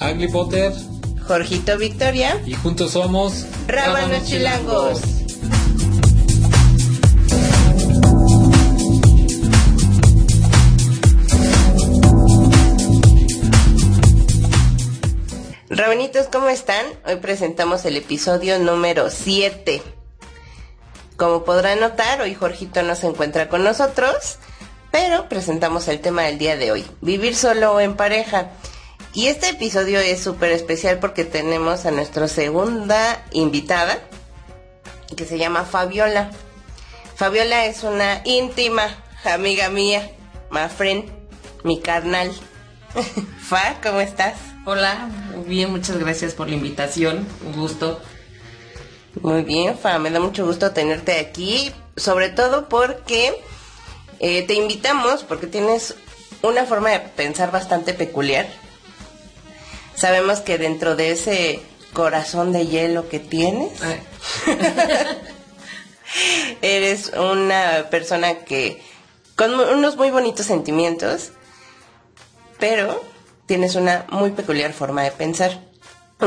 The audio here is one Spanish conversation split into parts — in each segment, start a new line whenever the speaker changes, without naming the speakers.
Agli Potter
Jorgito Victoria
y juntos somos
Rábanos Chilangos. Rabanitos, ¿cómo están? Hoy presentamos el episodio número 7. Como podrán notar, hoy Jorgito no se encuentra con nosotros, pero presentamos el tema del día de hoy, vivir solo o en pareja. Y este episodio es súper especial porque tenemos a nuestra segunda invitada, que se llama Fabiola. Fabiola es una íntima amiga mía, my friend, mi carnal. Fa, ¿cómo estás?
Hola, bien, muchas gracias por la invitación, un gusto.
Muy bien, Fa, me da mucho gusto tenerte aquí, sobre todo porque eh, te invitamos porque tienes una forma de pensar bastante peculiar Sabemos que dentro de ese corazón de hielo que tienes, eres una persona que con unos muy bonitos sentimientos, pero tienes una muy peculiar forma de pensar.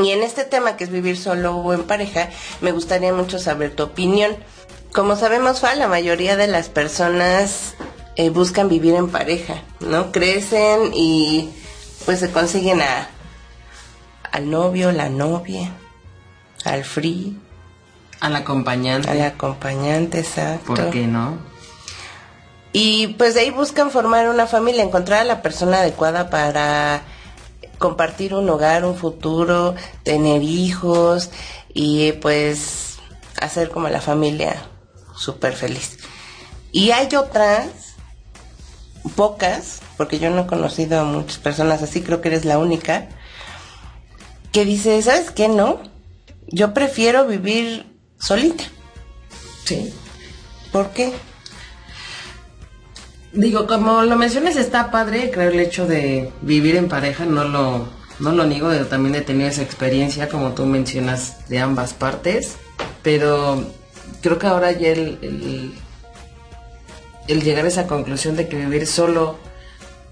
Y en este tema que es vivir solo o en pareja, me gustaría mucho saber tu opinión. Como sabemos, Fa, la mayoría de las personas eh, buscan vivir en pareja, ¿no? Crecen y pues se consiguen a al novio, la novia, al free.
Al acompañante.
Al acompañante, exacto.
¿Por qué no?
Y pues de ahí buscan formar una familia, encontrar a la persona adecuada para compartir un hogar, un futuro, tener hijos y pues hacer como la familia súper feliz. Y hay otras, pocas, porque yo no he conocido a muchas personas así, creo que eres la única, que dice, ¿sabes qué? No, yo prefiero vivir solita.
Sí.
¿Por qué?
Digo, como lo mencionas, está padre, creo el hecho de vivir en pareja, no lo, no lo niego, también he tenido esa experiencia, como tú mencionas, de ambas partes, pero creo que ahora ya el, el, el llegar a esa conclusión de que vivir solo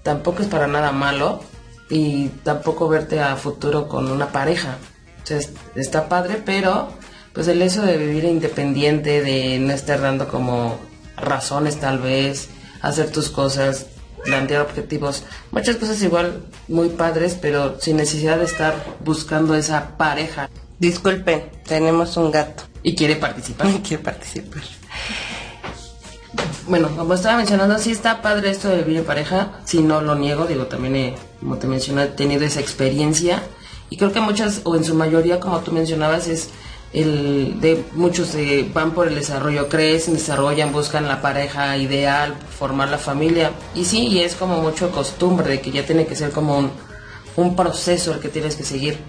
tampoco es para nada malo, y tampoco verte a futuro con una pareja. O sea, está padre, pero pues el hecho de vivir independiente, de no estar dando como razones tal vez, hacer tus cosas, plantear objetivos, muchas cosas igual muy padres, pero sin necesidad de estar buscando esa pareja.
Disculpen, tenemos un gato.
Y quiere participar.
quiere participar
bueno, como estaba mencionando, sí está padre esto de vivir en pareja, si no lo niego, digo, también he, como te mencioné, he tenido esa experiencia y creo que muchas, o en su mayoría, como tú mencionabas, es el de muchos van por el desarrollo, crecen, desarrollan, buscan la pareja ideal, formar la familia y sí, y es como mucho costumbre de que ya tiene que ser como un proceso el que tienes que seguir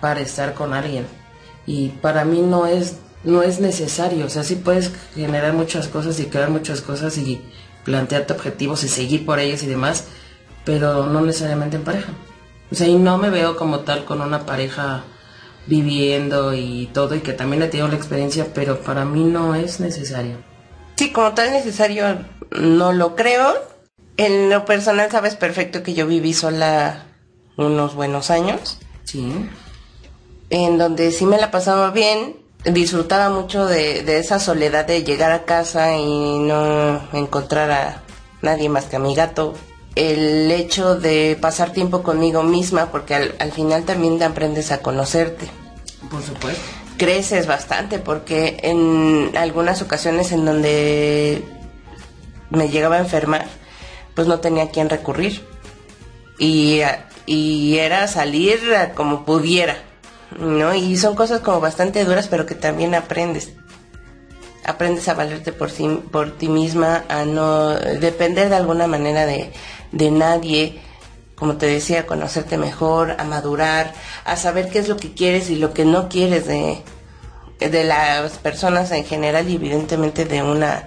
para estar con alguien y para mí no es no es necesario. O sea, sí puedes generar muchas cosas y crear muchas cosas y plantearte objetivos y seguir por ellos y demás, pero no necesariamente en pareja. O sea, y no me veo como tal con una pareja viviendo y todo, y que también he tenido la experiencia, pero para mí no es necesario.
Sí, como tal necesario no lo creo. En lo personal sabes perfecto que yo viví sola unos buenos años.
Sí.
En donde sí me la pasaba bien, disfrutaba mucho de, esa soledad de llegar a casa y no encontrar a nadie más que a mi gato. El hecho de pasar tiempo conmigo misma, porque al, final también aprendes a conocerte.
Por supuesto.
Creces bastante, porque en algunas ocasiones en donde me llegaba a enfermar, pues no tenía a quién recurrir. Y, y era salir como pudiera ¿no? Y son cosas como bastante duras, pero que también aprendes. Aprendes a valerte por, sí, por ti misma, a no depender de alguna manera de, de nadie, como te decía, a conocerte mejor, a madurar, a saber qué es lo que quieres y lo que no quieres de, de las personas en general y evidentemente de una,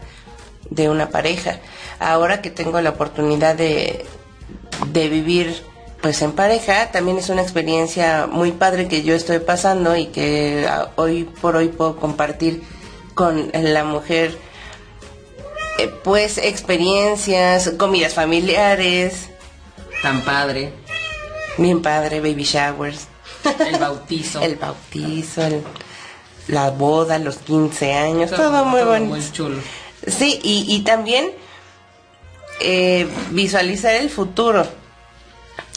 de una pareja. Ahora que tengo la oportunidad de, de vivir pues en pareja también es una experiencia muy padre que yo estoy pasando y que ah, hoy por hoy puedo compartir con la mujer eh, pues experiencias, comidas familiares.
Tan padre.
Bien padre, baby showers.
El bautizo.
el bautizo, el- la boda, los 15 años, todo, muy bonito.
Muy chulo.
Sí, y, y también eh, visualizar el futuro,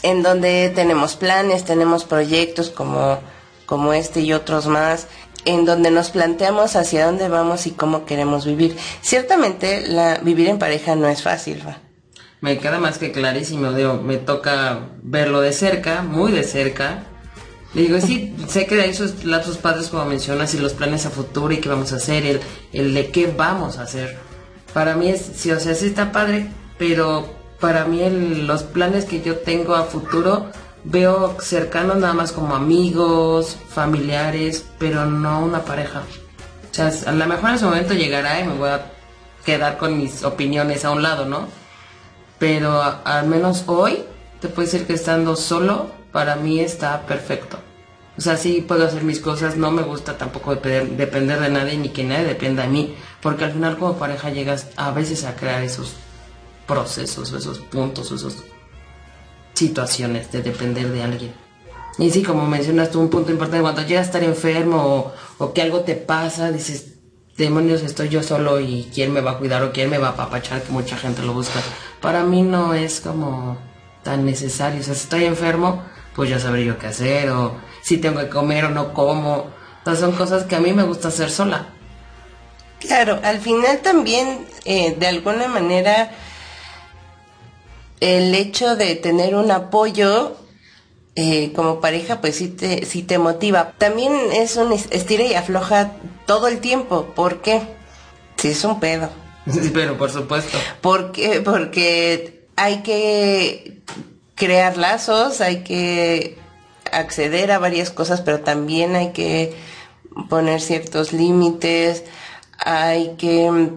en donde tenemos planes, tenemos proyectos como, como este y otros más, en donde nos planteamos hacia dónde vamos y cómo queremos vivir. Ciertamente, la, vivir en pareja no es fácil, ¿va?
Me queda más que clarísimo, me toca verlo de cerca, muy de cerca. Le digo, sí, sé que hay sus lapsos padres como mencionas y los planes a futuro y qué vamos a hacer, el, el de qué vamos a hacer. Para mí es, sí, o sea, sí está padre, pero para mí el- los planes que yo tengo a futuro veo cercanos nada más como amigos, familiares, pero no una pareja. O sea, a lo mejor en ese momento llegará y me voy a quedar con mis opiniones a un lado, ¿no? pero al menos hoy te puedo decir que estando solo para mí está perfecto. O sea, sí puedo hacer mis cosas, no me gusta tampoco depender, depender de nadie ni que nadie dependa de mí, porque al final como pareja llegas a veces a crear esos procesos, o esos puntos, o esas situaciones de depender de alguien. Y sí, como mencionas tú, un punto importante, cuando llegas a estar enfermo o, o que algo te pasa, dices, demonios, estoy yo solo y quién me va a cuidar o quién me va a apapachar, que mucha gente lo busca. Para mí no es como tan necesario. O sea, si estoy enfermo, pues ya sabré yo qué hacer, o si tengo que comer o no como. Entonces son cosas que a mí me gusta hacer sola.
Claro, al final también, eh, de alguna manera, el hecho de tener un apoyo eh, como pareja, pues sí te, sí te motiva. También es un es- estira y afloja todo el tiempo. ¿Por qué? Sí, es un pedo.
Sí, pero por supuesto.
¿Por qué? Porque hay que crear lazos, hay que acceder a varias cosas, pero también hay que poner ciertos límites, hay que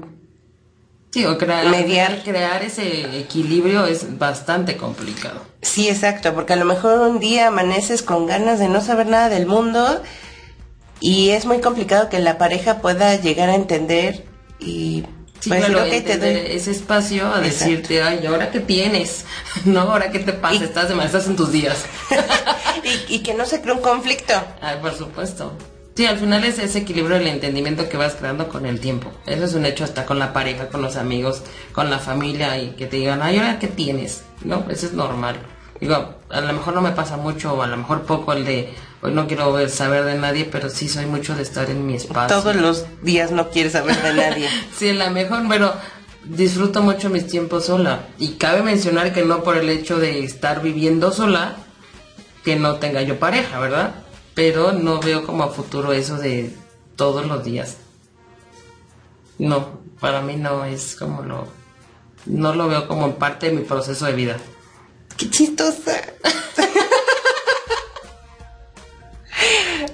Sí, o crear,
Mediar.
crear ese equilibrio es bastante complicado.
Sí, exacto, porque a lo mejor un día amaneces con ganas de no saber nada del mundo y es muy complicado que la pareja pueda llegar a entender y
Sí,
pues
claro,
que te doy.
ese espacio a
Exacto.
decirte, ay, ¿ahora qué tienes? No, ¿ahora qué te pasa?
Y-
Estás de estás en tus días.
y, y que no se cree un conflicto.
Ay, por supuesto. Sí, al final es ese equilibrio del entendimiento que vas creando con el tiempo. Eso es un hecho hasta con la pareja, con los amigos, con la familia y que te digan, ay, ¿ahora qué tienes? No, eso es normal. Digo, a lo mejor no me pasa mucho o a lo mejor poco el de, hoy no quiero ver- saber de nadie, pero sí soy mucho de estar en mi espacio.
Todos los días no quieres saber de nadie.
Sí, a lo mejor, pero disfruto mucho mis tiempos sola. Y cabe mencionar que no por el hecho de estar viviendo sola, que no tenga yo pareja, ¿verdad? Pero no veo como a futuro eso de todos los días. No, para mí no es como lo... No lo veo como parte de mi proceso de vida.
Qué chistosa.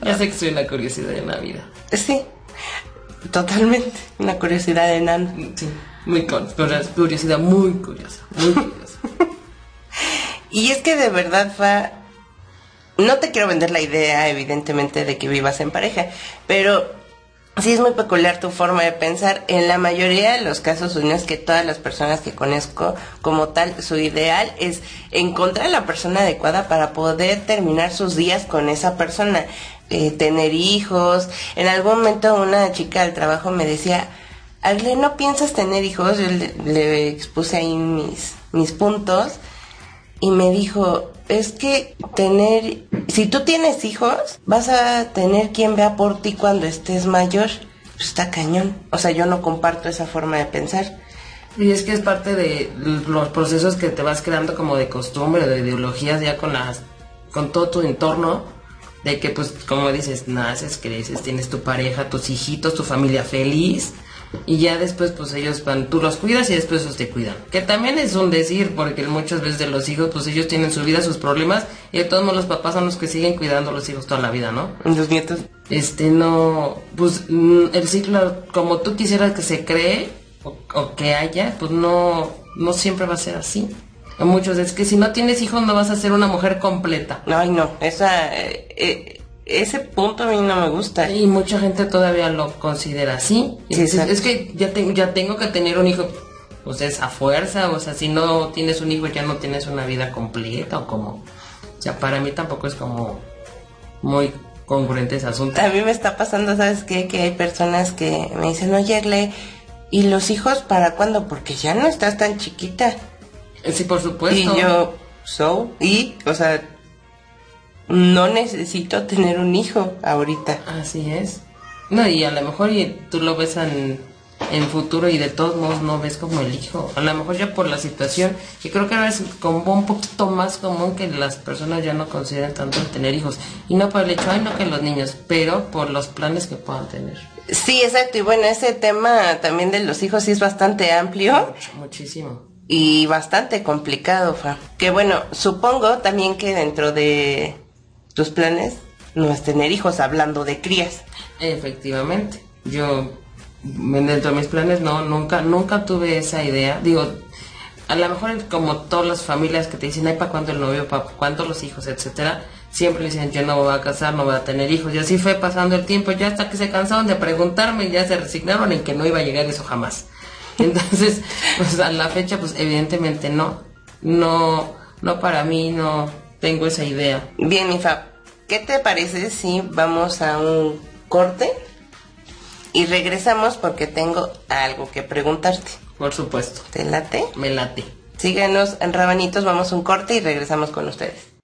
Ya sé que soy una curiosidad en la vida.
Sí, totalmente. Una curiosidad de enano.
Sí, muy con- curiosidad, muy curiosa, muy curiosa.
Y es que de verdad, Fa, no te quiero vender la idea, evidentemente, de que vivas en pareja, pero sí es muy peculiar tu forma de pensar. En la mayoría de los casos, no es que todas las personas que conozco como tal, su ideal es encontrar la persona adecuada para poder terminar sus días con esa persona, eh, tener hijos. En algún momento una chica del trabajo me decía, ¿no piensas tener hijos? Yo le, le expuse ahí mis, mis puntos. Y me dijo, es que tener, si tú tienes hijos, vas a tener quien vea por ti cuando estés mayor. Pues está cañón. O sea, yo no comparto esa forma de pensar.
Y es que es parte de los procesos que te vas creando como de costumbre, de ideologías ya con las, con todo tu entorno, de que pues como dices, naces, creces, tienes tu pareja, tus hijitos, tu familia feliz, y ya después pues ellos van, tú los cuidas y después ellos te cuidan. Que también es un decir, porque muchas veces de los hijos pues ellos tienen su vida, sus problemas, y de todos modos los papás son los que siguen cuidando a los hijos toda la vida, ¿no?
Los nietos.
este no pues mm, el ciclo como tú quisieras que se cree o, o que haya pues no no siempre va a ser así A muchos es que si no tienes hijos no vas a ser una mujer completa
Ay, no, esa, eh, eh, ese punto a mí no me gusta.
y mucha gente todavía lo considera así
Sí,
es que ya tengo ya tengo que tener un hijo pues es a fuerza o sea si no tienes un hijo ya no tienes una vida completa o como O sea, para mí tampoco es como muy congruente ese asunto.
A mí me está pasando, ¿sabes qué? Que hay personas que me dicen, oye, Le, ¿y los hijos para cuándo? Porque ya no estás tan chiquita.
Sí, por supuesto.
Y yo, so, y, o sea, no necesito tener un hijo ahorita.
Así es. No, y a lo mejor y tú lo ves en, en futuro y de todos modos no ves como el hijo. A lo mejor ya por la situación, y creo que ahora es como un poquito más común que las personas ya no consideran tanto tener hijos. Y no por el hecho, ay, no que los niños, pero por los planes que puedan tener.
Sí, exacto. Y bueno, ese tema también de los hijos sí es bastante amplio.
Mucho, muchísimo.
Y bastante complicado, Fa. Que bueno, supongo también que dentro de tus planes no es tener hijos hablando de crías.
Efectivamente. Yo, dentro de mis planes, no, nunca, nunca tuve esa idea. Digo, a lo mejor como todas las familias que te dicen, ay, ¿para cuándo el novio? ¿Para cuándo los hijos? Etcétera. Siempre dicen, yo no me voy a casar, no voy a tener hijos. Y así fue pasando el tiempo, ya hasta que se cansaron de preguntarme ya se resignaron en que no iba a llegar eso jamás. Entonces, pues a la fecha, pues evidentemente no. No, no para mí, no tengo esa idea.
Bien, mi Fab, ¿qué te parece si vamos a un corte y regresamos porque tengo algo que preguntarte?
Por supuesto.
¿Te late?
Me late.
Síganos en Rabanitos, vamos a un corte y regresamos con ustedes.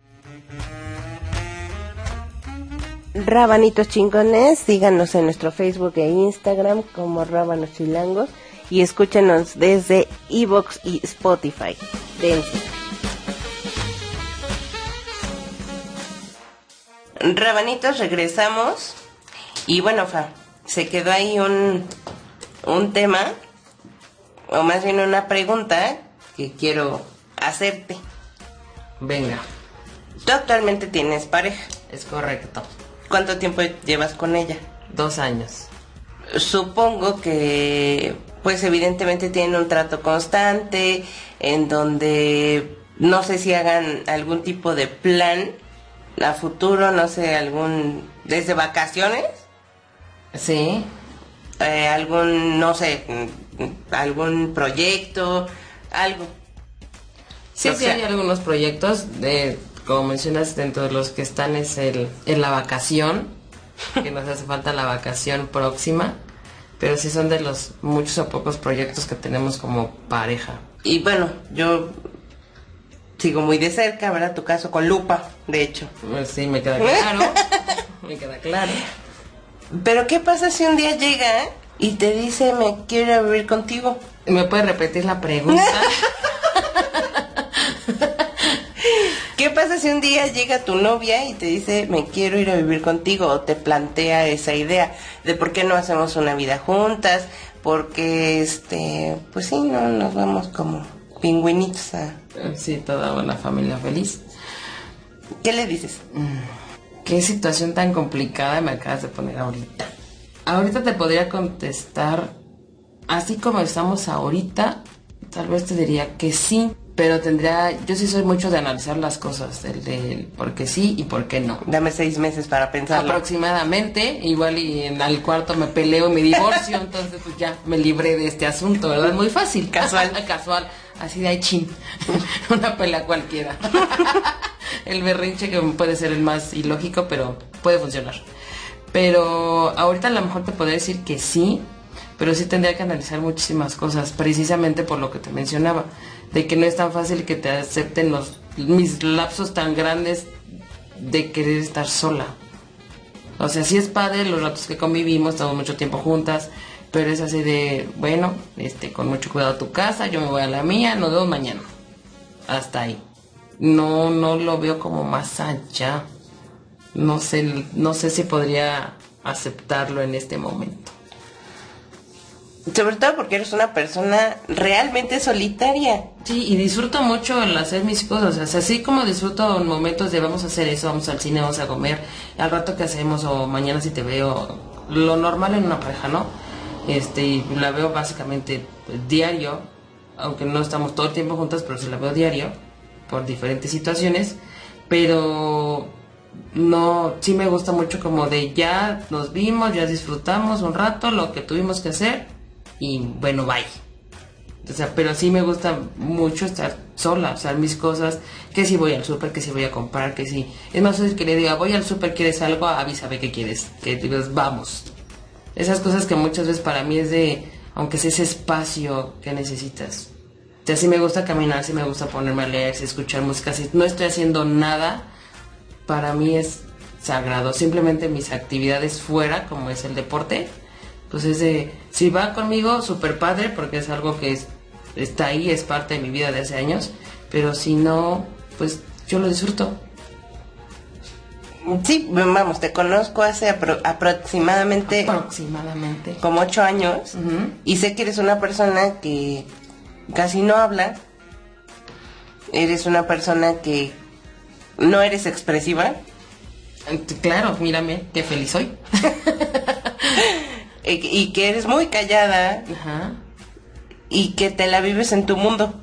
Rabanitos chingones, síganos en nuestro Facebook e Instagram como Rábanos Chilangos y escúchenos desde Evox y Spotify. Dense. Rabanitos, regresamos. Y bueno, Fa, se quedó ahí un, un tema, o más bien una pregunta que quiero hacerte.
Venga,
Tú actualmente tienes pareja.
es correcto.
¿Cuánto tiempo llevas con ella?
Dos años.
Supongo que, pues evidentemente tienen un trato constante, en donde no sé si hagan algún tipo de plan a futuro, no sé, algún, desde vacaciones,
Sí,
eh, algún, no sé, algún proyecto, algo.
sí,
O
sí
sea-
hay algunos proyectos de, como mencionas, dentro de los que están es el, en la vacación, que nos hace falta la vacación próxima, pero sí son de los muchos o pocos proyectos que tenemos como pareja.
Y bueno, yo sigo muy de cerca, ¿verdad? Tu caso con Lupa, de hecho.
Pues sí, me queda claro, me queda claro.
Pero ¿qué pasa si un día llega y te dice me quiero vivir contigo?
¿Me puedes repetir la pregunta?
¿Qué pasa si un día llega tu novia y te dice me quiero ir a vivir contigo o te plantea esa idea de por qué no hacemos una vida juntas? Porque este, pues sí, no nos vamos como pingüinitos a
Sí, toda una familia feliz.
¿Qué le dices?
Qué situación tan complicada me acabas de poner ahorita. Ahorita te podría contestar, así como estamos ahorita, tal vez te diría que sí, pero tendría, yo sí soy mucho de analizar las cosas, el de por qué sí y por qué no.
Dame seis meses para pensarlo.
Aproximadamente, igual y en al cuarto me peleo y me divorcio, entonces pues ya me libré de este asunto, ¿verdad? Muy fácil.
Casual.
Casual, así de chin. Una pelea cualquiera. el berrinche que puede ser el más ilógico, pero puede funcionar. Pero ahorita a lo mejor te podría decir que sí, pero sí tendría que analizar muchísimas cosas, precisamente por lo que te mencionaba, de que no es tan fácil que te acepten los mis lapsos tan grandes de querer estar sola. O sea, sí es padre los ratos que convivimos, estamos mucho tiempo juntas, pero es así de, bueno, este, con mucho cuidado a tu casa, yo me voy a la mía, nos vemos mañana. Hasta ahí. No, no lo veo como más allá. No sé, no sé si podría aceptarlo en este momento.
Sobre todo porque eres una persona realmente solitaria.
Sí, y disfruto mucho el hacer mis cosas. O sea, así como disfruto en momentos de vamos a hacer eso, vamos al cine, vamos a comer, al rato que hacemos o mañana si te veo, lo normal en una pareja, ¿no? Este, la veo básicamente pues, diario, aunque no estamos todo el tiempo juntas, pero sí la veo diario, por diferentes situaciones, pero no, sí me gusta mucho como de ya nos vimos, ya disfrutamos un rato lo que tuvimos que hacer y bueno, bye. O sea, pero sí me gusta mucho estar sola, o sea, mis cosas, que si voy al súper, que si voy a comprar, que si... Es más fácil que le diga, voy al súper, ¿quieres algo? Avísame qué quieres, que digas, vamos. Esas cosas que muchas veces para mí es de, aunque sea ese espacio que necesitas. O sea, me gusta caminar, si me gusta ponerme a leer, si escuchar música, si no estoy haciendo nada, para mí es sagrado. Simplemente mis actividades fuera, como es el deporte, pues es de, si va conmigo, súper padre, porque es algo que es está ahí, es parte de mi vida de hace años, pero si no, pues yo lo disfruto.
Sí, vamos, te conozco hace aproximadamente...
Aproximadamente.
Como ocho años. Y sé que eres una persona que casi no habla. Eres una persona que no eres expresiva.
Claro, mírame, qué feliz soy.
y que eres muy callada. Ajá y que te la vives en tu mundo.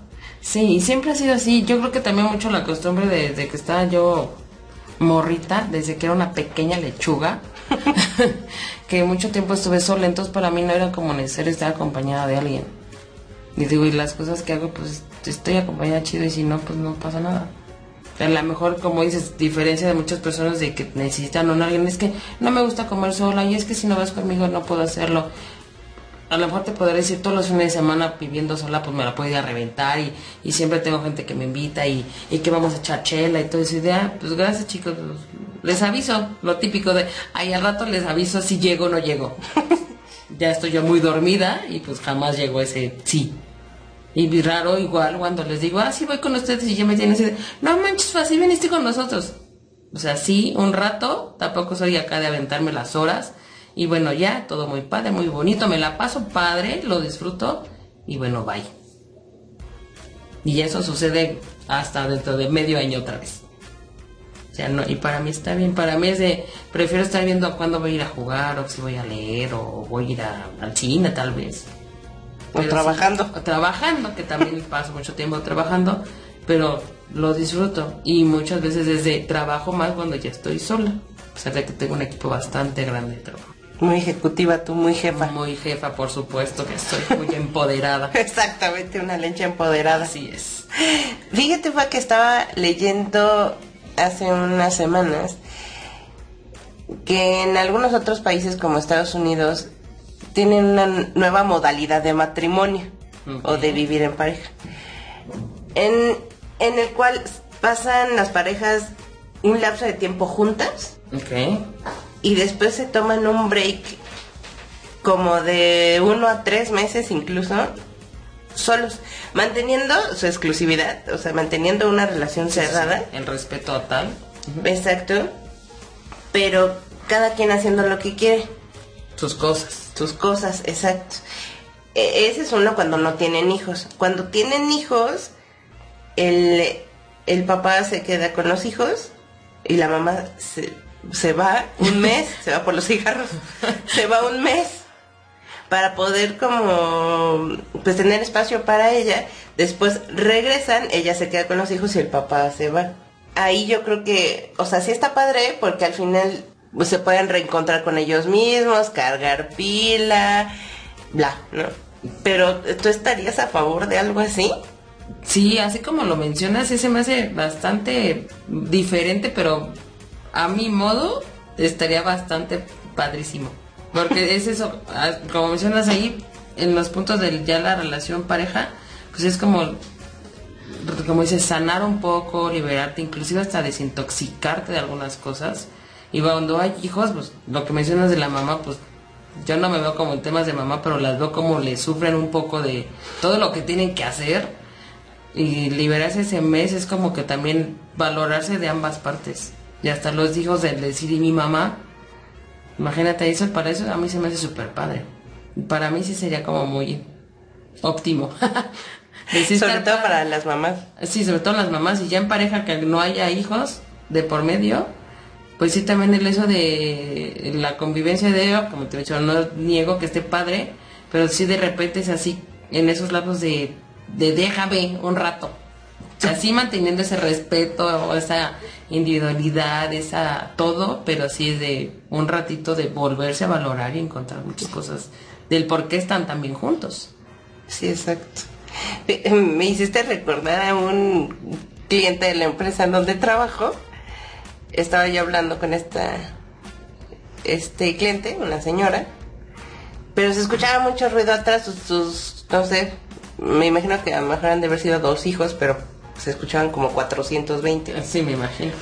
Sí, siempre ha sido así. Yo creo que también mucho la costumbre desde que estaba yo morrita, desde que era una pequeña lechuga, que mucho tiempo estuve sola, entonces para mí no era como necesario estar acompañada de alguien. Y digo, y las cosas que hago, pues estoy acompañada chido y si no, pues no pasa nada. A lo mejor, como dices, diferencia de muchas personas de que necesitan a alguien, es que no me gusta comer sola y es que si no vas conmigo no puedo hacerlo a lo mejor te podré decir todos los fines de semana viviendo sola, pues me la puedo ir a reventar y, y siempre tengo gente que me invita y, y, que vamos a echar chela y todo esa idea. Pues gracias chicos, pues, les aviso, lo típico de, ahí al rato les aviso si llego o no llego. ya estoy yo muy dormida y pues jamás llego ese sí. Y raro igual cuando les digo, ah, sí voy con ustedes y ya me tienen ese, no manches, así viniste con nosotros. O sea, sí, un rato, tampoco soy acá de aventarme las horas y bueno, ya, todo muy padre, muy bonito, me la paso padre, lo disfruto y bueno, bye. Y eso sucede hasta dentro de medio año otra vez. O sea, no, y para mí está bien, para mí es de, prefiero estar viendo cuándo voy a ir a jugar, o si voy a leer, o voy a ir al cine tal vez.
o trabajando.
trabajando, que también paso mucho tiempo trabajando, pero lo disfruto. Y muchas veces desde trabajo más cuando ya estoy sola. O sea, que tengo un equipo bastante grande de trabajo.
Muy ejecutiva, tú muy jefa.
Muy jefa, por supuesto, que estoy muy empoderada.
Exactamente, una leche empoderada.
Así es.
Fíjate, fue que estaba leyendo hace unas semanas que en algunos otros países como Estados Unidos tienen una nueva modalidad de matrimonio o de vivir en pareja. En, en el cual pasan las parejas un lapso de tiempo juntas.
Okay
y después se toman un break como de uno a tres meses incluso solos, manteniendo su exclusividad, o sea, manteniendo una relación cerrada.
el respeto total.
Exacto. Pero cada quien haciendo lo que quiere.
Sus cosas.
Sus cosas, exacto. E, ese es uno cuando no tienen hijos. Cuando tienen hijos, el, el papá se queda con los hijos y la mamá se, se va un mes, se va por los cigarros, se va un mes para poder como pues tener espacio para ella. Después regresan, ella se queda con los hijos y el papá se va. Ahí yo creo que, o sea, sí está padre porque al final pues, se pueden reencontrar con ellos mismos, cargar pila, bla, ¿no? Pero ¿tú estarías a favor de algo así?
Sí, así como lo mencionas, sí se me hace bastante diferente, pero a mi modo, estaría bastante padrísimo. Porque es eso, como mencionas ahí, en los puntos de ya la relación pareja, pues es como, como dices, sanar un poco, liberarte, inclusive hasta desintoxicarte de algunas cosas. Y cuando hay hijos, pues lo que mencionas de la mamá, pues yo no me veo como en temas de mamá, pero las veo como le sufren un poco de todo lo que tienen que hacer. Y liberarse ese mes es como que también valorarse de ambas partes. Y hasta los hijos de decir y mi mamá. Imagínate eso, para eso a mí se me hace súper padre. Para mí sí sería como muy óptimo.
sobre todo para las mamás.
Sí, sobre todo las mamás. Y ya en pareja que no haya hijos de por medio, pues sí también el eso de la convivencia de ellos, como te he dicho, no niego que esté padre, pero sí de repente es así, en esos lados de, de déjame un rato. O sí manteniendo ese respeto, esa individualidad, esa todo, pero sí es de un ratito de volverse a valorar y encontrar muchas cosas del por qué están tan bien juntos.
Sí, exacto. Me hiciste recordar a un cliente de la empresa en donde trabajo. Estaba yo hablando con esta este cliente, una señora, pero se escuchaba mucho ruido atrás, sus, sus no sé, me imagino que a lo mejor han de haber sido dos hijos, pero se escuchaban como 420.
Sí, me imagino.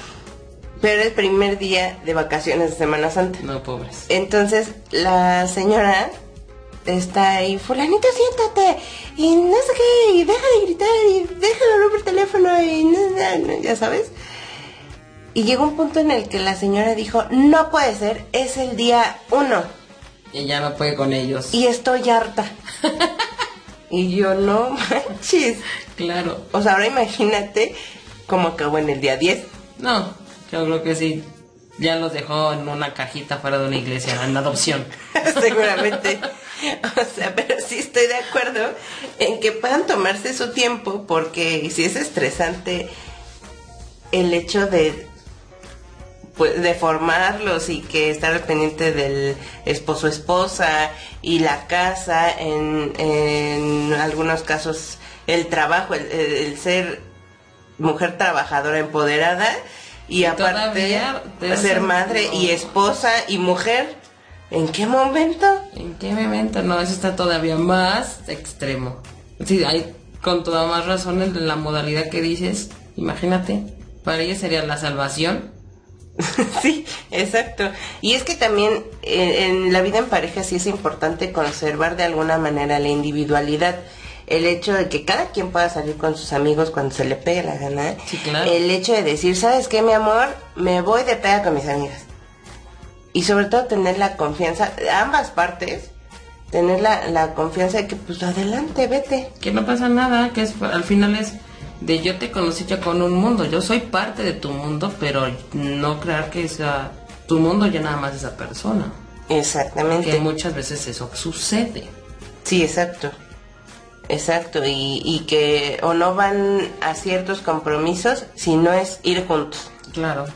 Pero el primer día de vacaciones de Semana Santa.
No, pobres.
Entonces la señora está ahí, fulanito, siéntate, y no sé qué, y deja de gritar, y deja de romper el teléfono, y no, no, no, ya sabes. Y llegó un punto en el que la señora dijo, no puede ser, es el día uno.
Y ya no puede con ellos.
Y estoy harta. y yo, no manches.
Claro.
O sea, ahora imagínate cómo acabó en el día 10.
No, yo creo que sí. Ya los dejó en una cajita fuera de una iglesia, en adopción.
Seguramente. O sea, pero sí estoy de acuerdo en que puedan tomarse su tiempo porque si es estresante el hecho de pues, de formarlos y que estar al pendiente del esposo esposa y la casa en, en algunos casos el trabajo el, el ser mujer trabajadora empoderada y,
Y
aparte ser madre y esposa y mujer ¿en qué momento?
¿En qué momento? No, eso está todavía más extremo. Sí, hay con toda más razón en la modalidad que dices. Imagínate, para ella sería la salvación.
Sí, exacto. Y es que también eh, en la vida en pareja sí es importante conservar de alguna manera la individualidad. El hecho de que cada quien pueda salir con sus amigos cuando se le pegue la gana.
Sí, claro.
El hecho de decir, ¿sabes qué, mi amor? Me voy de pega con mis amigas. Y sobre todo tener la confianza, ambas partes, tener la, la confianza de que pues adelante, vete.
Que no pasa nada, que es al final es de yo te conocí ya con un mundo. Yo soy parte de tu mundo, pero no crear que sea tu mundo ya nada más esa persona.
Exactamente.
Que muchas veces eso sucede.
Sí, exacto. Exacto, y, y que o no van a ciertos compromisos si no es ir juntos.
Claro.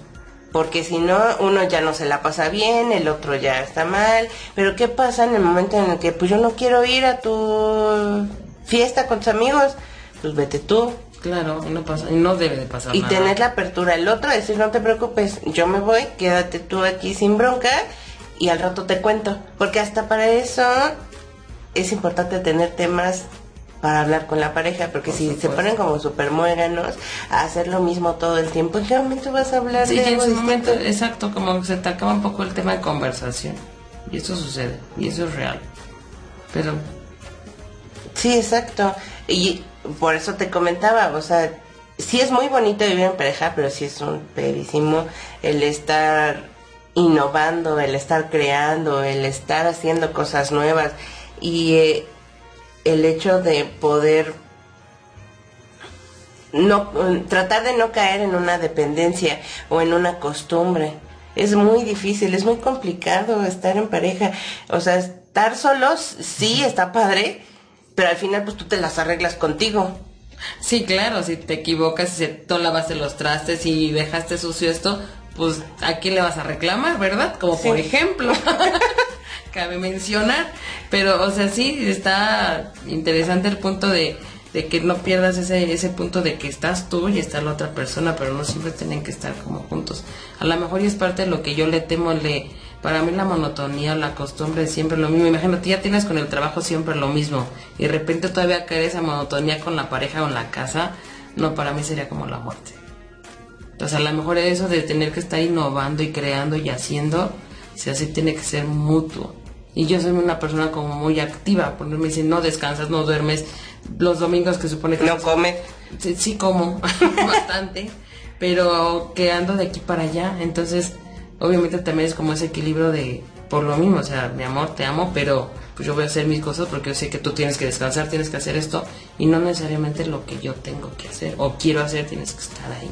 Porque si no, uno ya no se la pasa bien, el otro ya está mal. Pero ¿qué pasa en el momento en el que pues yo no quiero ir a tu fiesta con tus amigos? Pues vete tú.
Claro, y no pasa, no debe de pasar
Y
nada.
tener la apertura el otro, decir no te preocupes, yo me voy, quédate tú aquí sin bronca y al rato te cuento. Porque hasta para eso es importante tener temas para hablar con la pareja, porque
Por
si se ponen como super muéganos a hacer lo mismo todo el tiempo, ¿en qué momento vas a hablar
Sí,
de
y en su
distinto?
momento, exacto, como que se te acaba un poco el tema de conversación. Y eso sucede, y eso es real. Pero,
Sí, exacto. Y por eso te comentaba, o sea, sí es muy bonito vivir en pareja, pero sí es un pedísimo el estar innovando, el estar creando, el estar haciendo cosas nuevas y eh, el hecho de poder no tratar de no caer en una dependencia o en una costumbre. Es muy difícil, es muy complicado estar en pareja. O sea, estar solos sí está padre, pero al final pues tú te las arreglas contigo.
sí, claro, si te equivocas, si tú lavaste los trastes y dejaste sucio esto, pues ¿a quién le vas a reclamar, verdad? Como por ejemplo, cabe mencionar. Pero, o sea, sí, está interesante el punto de, de que no pierdas ese, ese punto de que estás tú y está la otra persona, pero no siempre tienen que estar como juntos. A lo mejor y es parte de lo que yo le temo, le, para mí la monotonía, la costumbre es siempre lo mismo. Imagínate, ya tienes con el trabajo siempre lo mismo y de repente todavía caer esa monotonía con la pareja o en la casa, no, para mí sería como la muerte. Entonces, a lo mejor eso de tener que estar innovando y creando y haciendo, si así tiene que ser mutuo. Y yo soy una persona como muy activa, porque me dicen, no descansas, no duermes. Los domingos que supone que...
No comes.
Sí, sí como bastante, pero que ando de aquí para allá. Entonces, obviamente también es como ese equilibrio de, por lo mismo, o sea, mi amor, te amo, pero pues yo voy a hacer mis cosas porque yo sé que tú tienes que descansar, tienes que hacer esto, y no necesariamente lo que yo tengo que hacer o quiero hacer, tienes que estar ahí.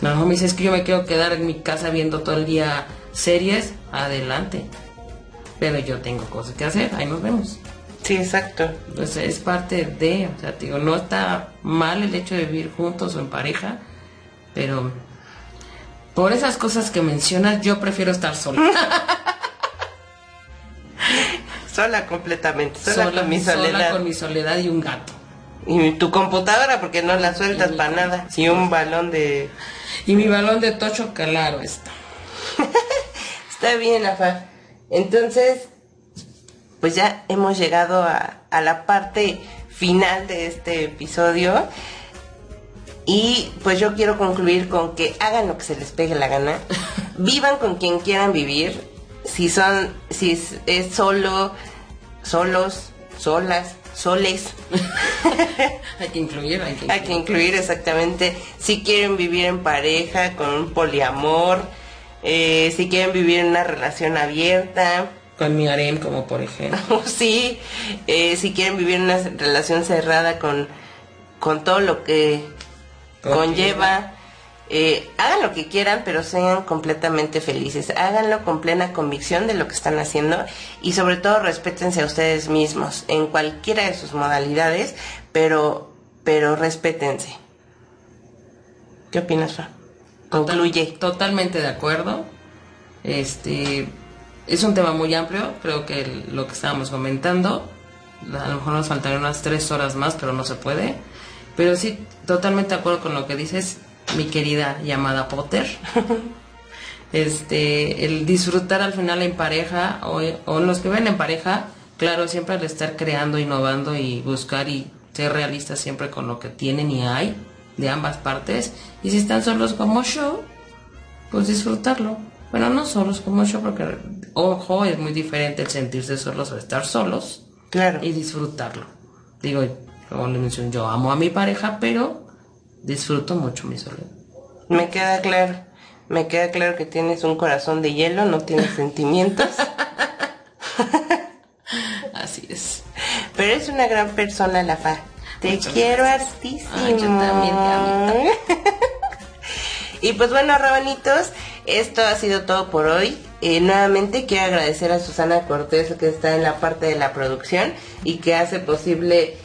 No, me dices que yo me quiero quedar en mi casa viendo todo el día series, adelante. Pero yo tengo cosas que hacer, ahí nos vemos.
Sí, exacto.
Pues es parte de, o sea, te digo, no está mal el hecho de vivir juntos o en pareja, pero por esas cosas que mencionas, yo prefiero estar sola.
Sola completamente, sola, con mi
sola
soledad.
con mi soledad y un gato.
Y tu computadora, porque no la sueltas para nada. Y un balón de...
Y mi balón de tocho calaro está.
Está bien, Afa. Entonces, pues ya hemos llegado a, a la parte final de este episodio. Y pues yo quiero concluir con que hagan lo que se les pegue la gana. Vivan con quien quieran vivir. Si son, si es, es solo, solos, solas, soles.
hay que incluir, hay que incluir.
Hay que incluir exactamente. Si quieren vivir en pareja, con un poliamor. Eh, si quieren vivir una relación abierta.
Con mi harem, como por ejemplo.
sí, eh, si quieren vivir una relación cerrada con, con todo lo que conlleva, eh, hagan lo que quieran, pero sean completamente felices. Háganlo con plena convicción de lo que están haciendo y sobre todo respétense a ustedes mismos en cualquiera de sus modalidades, pero, pero respétense. ¿Qué opinas, Concluye.
Totalmente de acuerdo. Este es un tema muy amplio, creo que el- lo que estábamos comentando, a lo mejor nos faltarían unas tres horas más, pero no se puede. Pero sí, totalmente de acuerdo con lo que dices, mi querida llamada Potter. este, el disfrutar al final en pareja o, o los que ven en pareja, claro, siempre al estar creando, innovando y buscar y ser realistas siempre con lo que tienen y hay de ambas partes. Y si están solos como yo, pues disfrutarlo. Bueno, no solos como yo, porque, ojo, es muy diferente el sentirse solos o estar solos
Claro.
y disfrutarlo. Digo, como le mencioné, yo amo a mi pareja, pero disfruto mucho mi soledad.
Me queda claro. Me queda claro que tienes un corazón de hielo, no tienes sentimientos.
Así es.
Pero es una gran persona, la fa. Te
Muchas
quiero
gracias.
hartísimo.
Yo también te
y pues bueno, rabanitos, esto ha sido todo por hoy. Eh, nuevamente quiero agradecer a Susana Cortés que está en la parte de la producción y que hace posible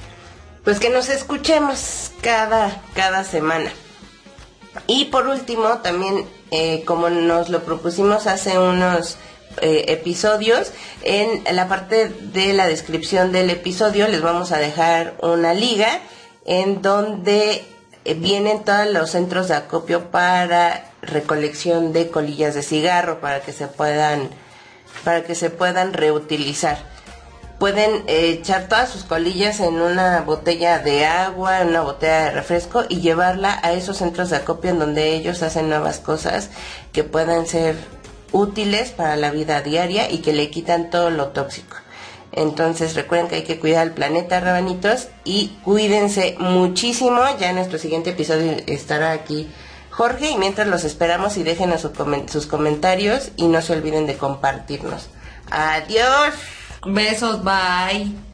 pues que nos escuchemos cada, cada semana. Y por último, también eh, como nos lo propusimos hace unos eh, episodios, en la parte de la descripción del episodio les vamos a dejar una liga en donde eh, vienen todos los centros de acopio para recolección de colillas de cigarro para que se puedan para que se puedan reutilizar. Pueden eh, echar todas sus colillas en una botella de agua, en una botella de refresco y llevarla a esos centros de acopio en donde ellos hacen nuevas cosas que puedan ser útiles para la vida diaria y que le quitan todo lo tóxico. Entonces recuerden que hay que cuidar el planeta, rabanitos, y cuídense muchísimo. Ya en nuestro siguiente episodio estará aquí Jorge y mientras los esperamos y déjenos sus comentarios y no se olviden de compartirnos. Adiós.
Besos, bye.